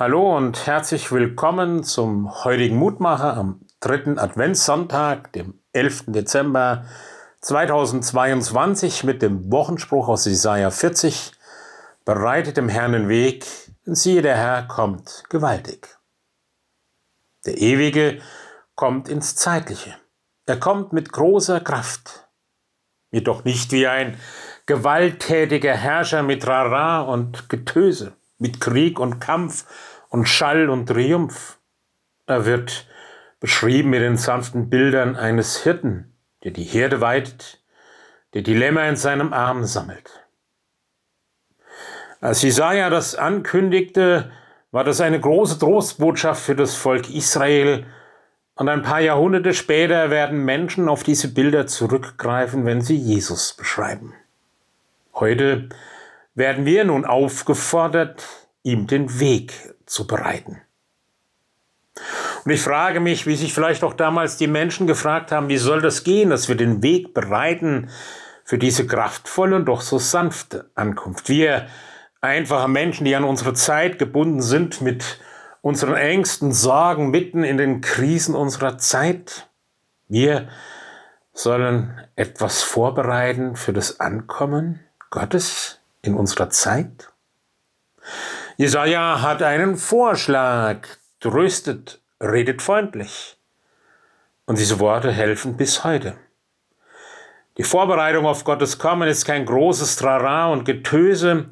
Hallo und herzlich willkommen zum heutigen Mutmacher am dritten Adventssonntag, dem 11. Dezember 2022 mit dem Wochenspruch aus Jesaja 40. Bereitet dem Herrn den Weg, denn siehe, der Herr kommt gewaltig. Der Ewige kommt ins Zeitliche. Er kommt mit großer Kraft. Jedoch nicht wie ein gewalttätiger Herrscher mit Rara und Getöse, mit Krieg und Kampf und Schall und Triumph. Er wird beschrieben mit den sanften Bildern eines Hirten, der die Herde weidet, der die Lämmer in seinem Arm sammelt. Als Jesaja das ankündigte, war das eine große Trostbotschaft für das Volk Israel, und ein paar Jahrhunderte später werden Menschen auf diese Bilder zurückgreifen, wenn sie Jesus beschreiben. Heute werden wir nun aufgefordert, ihm den Weg zu bereiten. Und ich frage mich, wie sich vielleicht auch damals die Menschen gefragt haben, wie soll das gehen, dass wir den Weg bereiten für diese kraftvolle und doch so sanfte Ankunft. Wir einfache Menschen, die an unsere Zeit gebunden sind mit unseren Ängsten, Sorgen mitten in den Krisen unserer Zeit. Wir sollen etwas vorbereiten für das Ankommen Gottes in unserer Zeit. Jesaja hat einen Vorschlag, tröstet, redet freundlich. Und diese Worte helfen bis heute. Die Vorbereitung auf Gottes Kommen ist kein großes Trara und Getöse,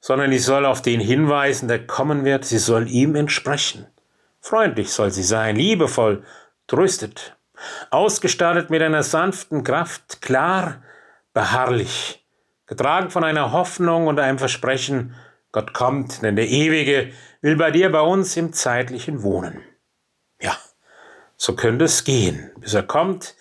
sondern ich soll auf den hinweisen, der kommen wird, sie soll ihm entsprechen. Freundlich soll sie sein, liebevoll, tröstet, ausgestattet mit einer sanften Kraft, klar, beharrlich, getragen von einer Hoffnung und einem Versprechen, Gott kommt, denn der Ewige will bei dir, bei uns im Zeitlichen wohnen. Ja, so könnte es gehen, bis er kommt,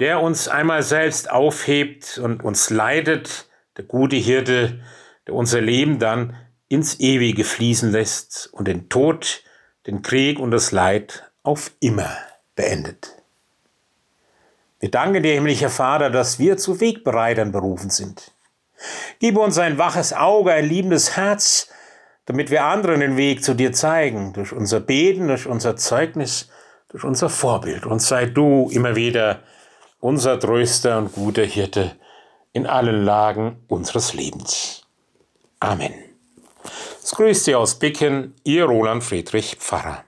der uns einmal selbst aufhebt und uns leidet, der gute Hirte, der unser Leben dann ins Ewige fließen lässt und den Tod, den Krieg und das Leid auf immer beendet. Wir danken dir, himmlischer Vater, dass wir zu Wegbereitern berufen sind. Gib uns ein waches Auge, ein liebendes Herz, damit wir anderen den Weg zu dir zeigen, durch unser Beten, durch unser Zeugnis, durch unser Vorbild. Und sei du immer wieder unser tröster und guter Hirte in allen Lagen unseres Lebens. Amen. Es grüßt Sie aus Bicken, Ihr Roland Friedrich Pfarrer.